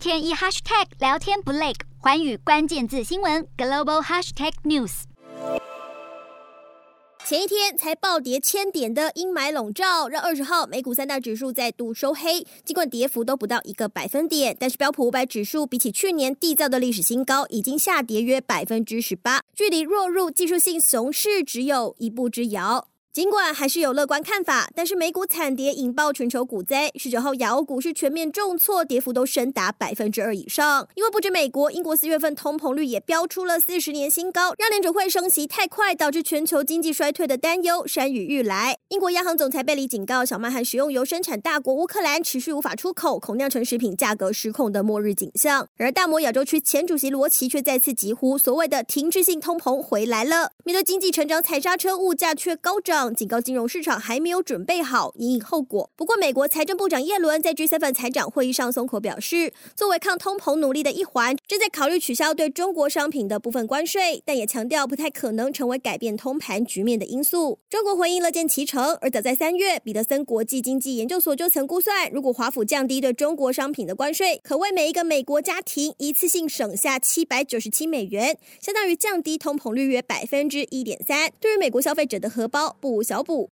天一 hashtag 聊天不累，寰宇关键字新闻 global hashtag news。前一天才暴跌千点的阴霾笼罩，让二十号美股三大指数再度收黑。尽管跌幅都不到一个百分点，但是标普五百指数比起去年缔造的历史新高，已经下跌约百分之十八，距离落入技术性熊市只有一步之遥。尽管还是有乐观看法，但是美股惨跌引爆全球股灾。十九号亚欧股市全面重挫，跌幅都深达百分之二以上。因为不止美国，英国四月份通膨率也飙出了四十年新高，让联准会升息太快，导致全球经济衰退的担忧山雨欲来。英国央行总裁贝里警告，小麦和食用油生产大国乌克兰持续无法出口，恐酿成食品价格失控的末日景象。而大摩亚洲区前主席罗奇却再次疾呼，所谓的停滞性通膨回来了。面对经济成长踩刹车，物价却高涨。警告金融市场还没有准备好引以后果。不过，美国财政部长耶伦在 G7 财长会议上松口表示，作为抗通膨努力的一环，正在考虑取消对中国商品的部分关税，但也强调不太可能成为改变通盘局面的因素。中国回应乐见其成，而早在三月，彼得森国际经济研究所就曾估算，如果华府降低对中国商品的关税，可为每一个美国家庭一次性省下七百九十七美元，相当于降低通膨率约百分之一点三，对于美国消费者的荷包不无小补。